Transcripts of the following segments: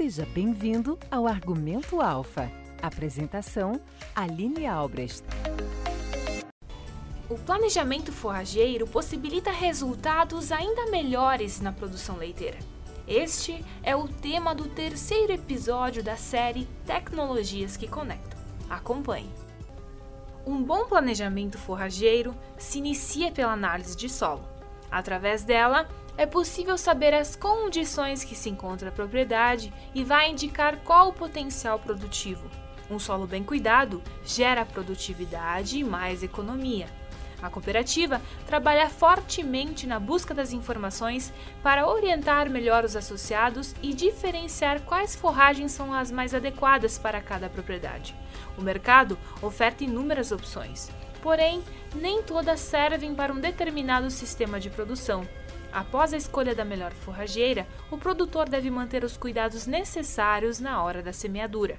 Seja bem-vindo ao Argumento Alfa. Apresentação: Aline Albrecht. O planejamento forrageiro possibilita resultados ainda melhores na produção leiteira. Este é o tema do terceiro episódio da série Tecnologias que Conectam. Acompanhe. Um bom planejamento forrageiro se inicia pela análise de solo. Através dela, é possível saber as condições que se encontra a propriedade e vai indicar qual o potencial produtivo. Um solo bem cuidado gera produtividade e mais economia. A cooperativa trabalha fortemente na busca das informações para orientar melhor os associados e diferenciar quais forragens são as mais adequadas para cada propriedade. O mercado oferta inúmeras opções, porém, nem todas servem para um determinado sistema de produção. Após a escolha da melhor forrageira, o produtor deve manter os cuidados necessários na hora da semeadura.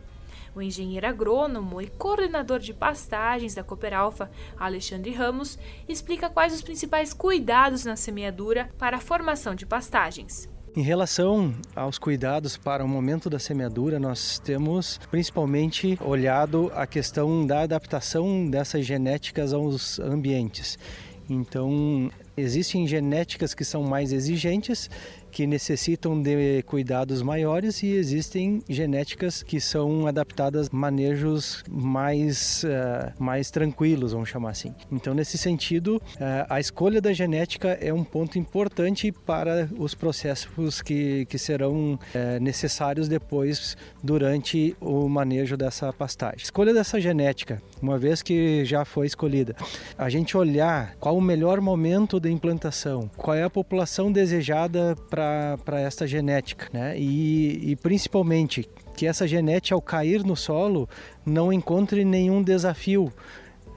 O engenheiro agrônomo e coordenador de pastagens da Cooperalfa, Alexandre Ramos, explica quais os principais cuidados na semeadura para a formação de pastagens. Em relação aos cuidados para o momento da semeadura, nós temos principalmente olhado a questão da adaptação dessas genéticas aos ambientes. Então, existem genéticas que são mais exigentes que necessitam de cuidados maiores e existem genéticas que são adaptadas a manejos mais, uh, mais tranquilos, vamos chamar assim. Então, nesse sentido, uh, a escolha da genética é um ponto importante para os processos que, que serão uh, necessários depois durante o manejo dessa pastagem. Escolha dessa genética, uma vez que já foi escolhida, a gente olhar qual o melhor momento da implantação, qual é a população desejada para esta genética, né? E, e principalmente que essa genética ao cair no solo não encontre nenhum desafio,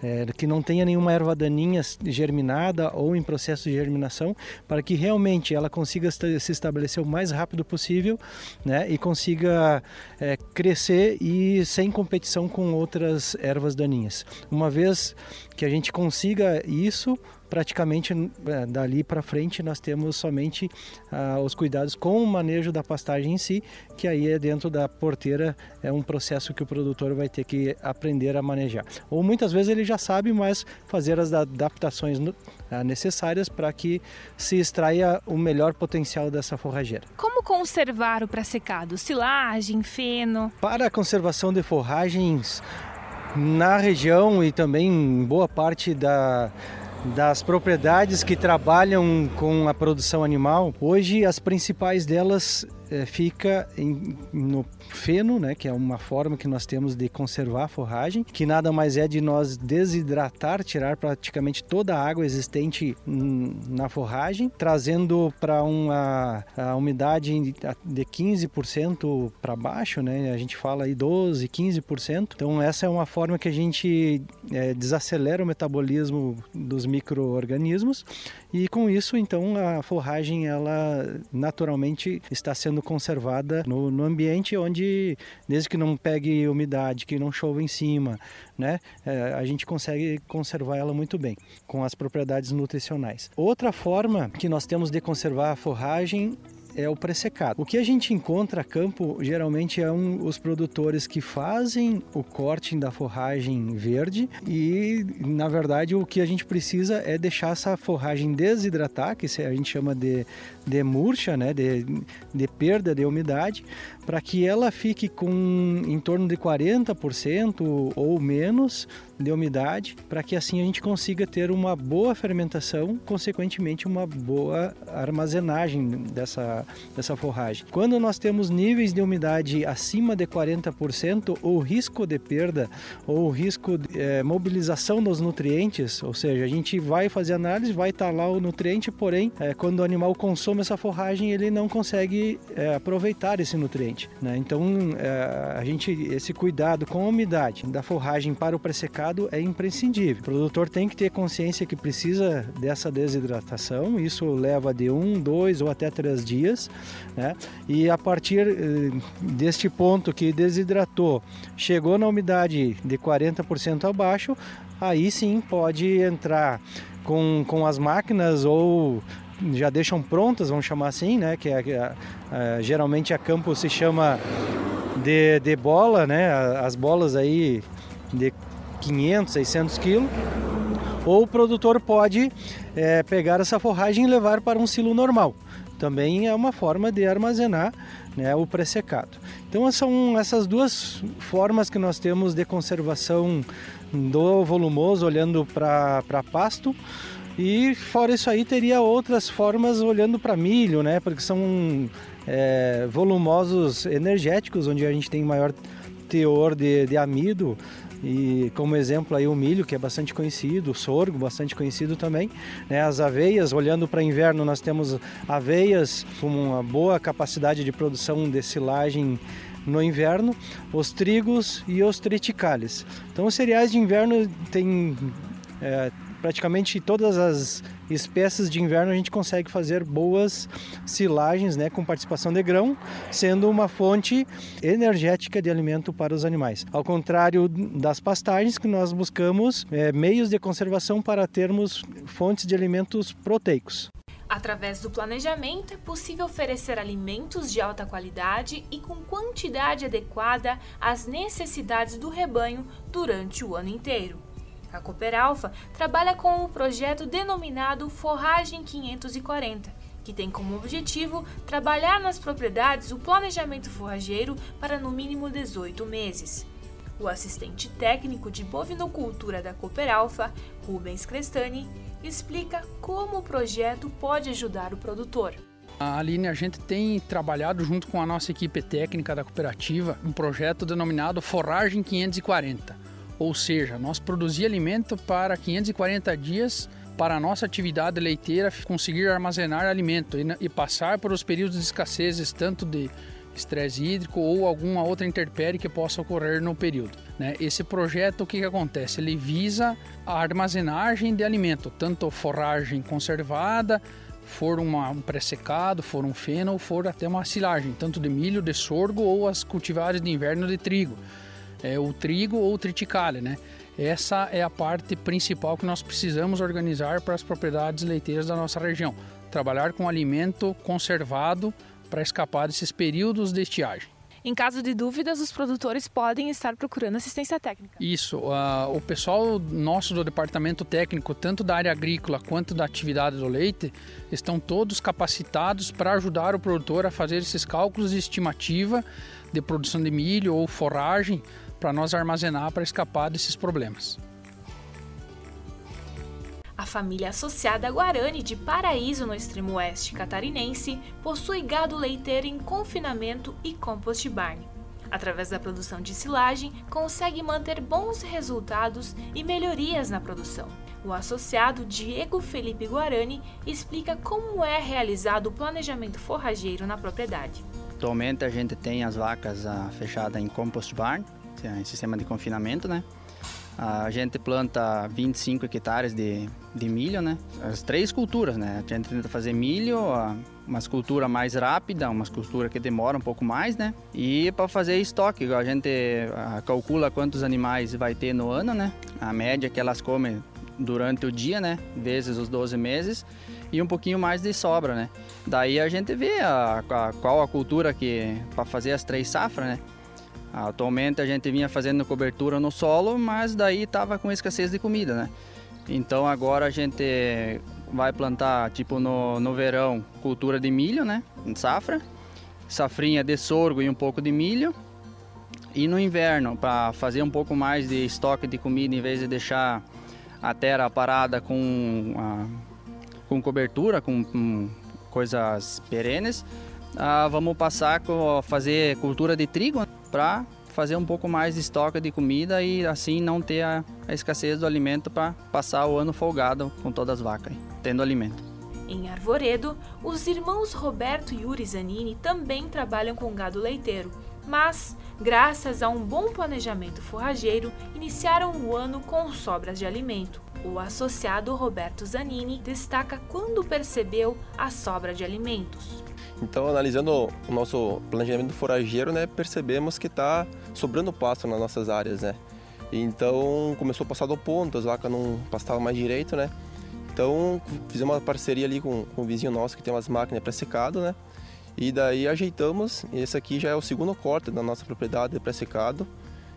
é, que não tenha nenhuma erva daninha germinada ou em processo de germinação, para que realmente ela consiga se estabelecer o mais rápido possível né, e consiga é, crescer e sem competição com outras ervas daninhas. Uma vez que a gente consiga isso, praticamente é, dali para frente nós temos somente ah, os cuidados com o manejo da pastagem em si, que aí é dentro da porteira, é um processo que o produtor vai ter que aprender a manejar. Ou muitas vezes ele já sabe, mas fazer as adaptações ah, necessárias para que se extraia o melhor potencial dessa forrageira. Como conservar o pré-secado? Silagem, feno? Para a conservação de forragens na região e também em boa parte da das propriedades que trabalham com a produção animal, hoje as principais delas fica em, no feno, né, que é uma forma que nós temos de conservar a forragem, que nada mais é de nós desidratar, tirar praticamente toda a água existente na forragem, trazendo para uma umidade de 15% para baixo, né? A gente fala aí 12, 15%. Então essa é uma forma que a gente é, desacelera o metabolismo dos micro-organismos e com isso então a forragem ela naturalmente está sendo conservada no, no, ambiente onde, desde que não pegue umidade, que não chova em cima, né, é, a gente consegue conservar ela muito bem, com as propriedades nutricionais. Outra forma que nós temos de conservar a forragem é o pressecado. O que a gente encontra a campo geralmente é um, os produtores que fazem o corte da forragem verde e, na verdade, o que a gente precisa é deixar essa forragem desidratar, que a gente chama de, de murcha, né, de, de perda de umidade, para que ela fique com em torno de 40% ou menos de umidade, para que assim a gente consiga ter uma boa fermentação, consequentemente uma boa armazenagem dessa, dessa forragem. Quando nós temos níveis de umidade acima de 40%, o risco de perda ou o risco de é, mobilização dos nutrientes, ou seja, a gente vai fazer análise, vai estar lá o nutriente, porém, é, quando o animal consome essa forragem, ele não consegue é, aproveitar esse nutriente. Né? Então, a gente, esse cuidado com a umidade da forragem para o pressecado é imprescindível. O produtor tem que ter consciência que precisa dessa desidratação, isso leva de um, dois ou até três dias, né? E a partir eh, deste ponto que desidratou, chegou na umidade de 40% abaixo, aí sim pode entrar com, com as máquinas ou já deixam prontas, vamos chamar assim, né? Que é, é, geralmente a campo se chama de, de bola, né? As bolas aí de 500, 600 quilos. Ou o produtor pode é, pegar essa forragem e levar para um silo normal. Também é uma forma de armazenar né, o pré-secado. Então são essas duas formas que nós temos de conservação do volumoso olhando para pasto. E fora isso aí teria outras formas olhando para milho, né? Porque são é, volumosos energéticos, onde a gente tem maior teor de, de amido e como exemplo aí o milho que é bastante conhecido, o sorgo bastante conhecido também, né? as aveias, olhando para inverno nós temos aveias com uma boa capacidade de produção de silagem no inverno, os trigos e os triticales. Então os cereais de inverno têm é, praticamente todas as espécies de inverno a gente consegue fazer boas silagens, né, com participação de grão, sendo uma fonte energética de alimento para os animais. Ao contrário das pastagens, que nós buscamos é, meios de conservação para termos fontes de alimentos proteicos. Através do planejamento, é possível oferecer alimentos de alta qualidade e com quantidade adequada às necessidades do rebanho durante o ano inteiro. A Cooper Alpha trabalha com o projeto denominado Forragem 540, que tem como objetivo trabalhar nas propriedades o planejamento forrageiro para no mínimo 18 meses. O assistente técnico de bovinocultura da Cooper Alpha, Rubens Crestani, explica como o projeto pode ajudar o produtor. A Aline, a gente tem trabalhado junto com a nossa equipe técnica da cooperativa um projeto denominado Forragem 540 ou seja, nós produzir alimento para 540 dias para a nossa atividade leiteira conseguir armazenar alimento e, passar por os períodos de escassez tanto de estresse hídrico ou alguma outra intempérie que possa ocorrer no período. Né? Esse projeto, o que, que acontece? Ele visa a armazenagem de alimento, tanto forragem conservada, for uma, um pré-secado, for um feno ou for até uma silagem, tanto de milho, de sorgo ou as cultivares de inverno de trigo é, o trigo ou o triticale, né? Essa é a parte principal que nós precisamos organizar para as propriedades leiteiras da nossa região. Trabalhar com alimento conservado para escapar desses períodos de estiagem. Em caso de dúvidas, os produtores podem estar procurando assistência técnica. Isso. Uh, o pessoal nosso do departamento técnico, tanto da área agrícola quanto da atividade do leite, estão todos capacitados para ajudar o produtor a fazer esses cálculos de estimativa de produção de milho ou forragem para nós armazenar para escapar desses problemas. A família associada Guarani de Paraíso, no extremo oeste catarinense, possui gado leiteiro em confinamento e compost barn. Através da produção de silagem, consegue manter bons resultados e melhorias na produção. O associado Diego Felipe Guarani explica como é realizado o planejamento forrageiro na propriedade. Atualmente a gente tem as vacas ah, fechadas em compost barn, em sistema de confinamento, né? A gente planta 25 hectares de, de milho, né? As três culturas, né? A gente tenta fazer milho, uma cultura mais rápida, uma cultura que demora um pouco mais, né? E para fazer estoque, a gente calcula quantos animais vai ter no ano, né? A média que elas comem durante o dia, né? Vezes os 12 meses e um pouquinho mais de sobra, né? Daí a gente vê a, a qual a cultura que para fazer as três safras, né? Atualmente a gente vinha fazendo cobertura no solo, mas daí estava com escassez de comida, né? Então agora a gente vai plantar, tipo no, no verão, cultura de milho, né? Safra, safrinha de sorgo e um pouco de milho. E no inverno, para fazer um pouco mais de estoque de comida, em vez de deixar a terra parada com, a, com cobertura, com, com coisas perenes, ah, vamos passar a fazer cultura de trigo para fazer um pouco mais de estoque de comida e assim não ter a, a escassez do alimento para passar o ano folgado com todas as vacas, tendo alimento. Em Arvoredo, os irmãos Roberto e Yuri Zanini também trabalham com gado leiteiro, mas, graças a um bom planejamento forrageiro, iniciaram o ano com sobras de alimento. O associado Roberto Zanini destaca quando percebeu a sobra de alimentos. Então, analisando o nosso planejamento forageiro, né, percebemos que está sobrando pasto nas nossas áreas, né? Então, começou a passar do ponto, as vacas não pastavam mais direito, né? Então, fizemos uma parceria ali com, com um vizinho nosso que tem umas máquinas pré-secado, né? E daí ajeitamos, esse aqui já é o segundo corte da nossa propriedade pré-secado.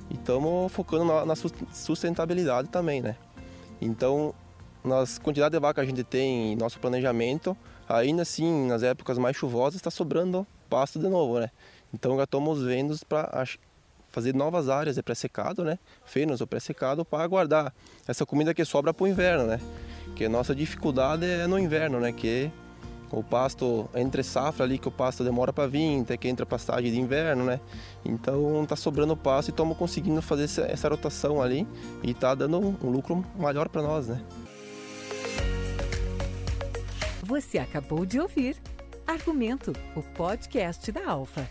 E estamos focando na, na, sustentabilidade também, né? Então, nas quantidades de vaca que a gente tem em nosso planejamento, ainda assim, nas épocas mais chuvosas, está sobrando pasto de novo, né? Então já estamos vendo para fazer novas áreas de pré-secado, né? Fenos ou pré-secado para guardar essa comida que sobra para o inverno, né? Que a nossa dificuldade é no inverno, né? Que o pasto entre safra ali que o pasto demora para vir, até que entra pastagem de inverno, né? Então tá sobrando pasto e estamos conseguindo fazer essa, rotação ali e tá dando um, um lucro maior para nós, né? Você acabou de ouvir Argumento, o podcast da Alfa.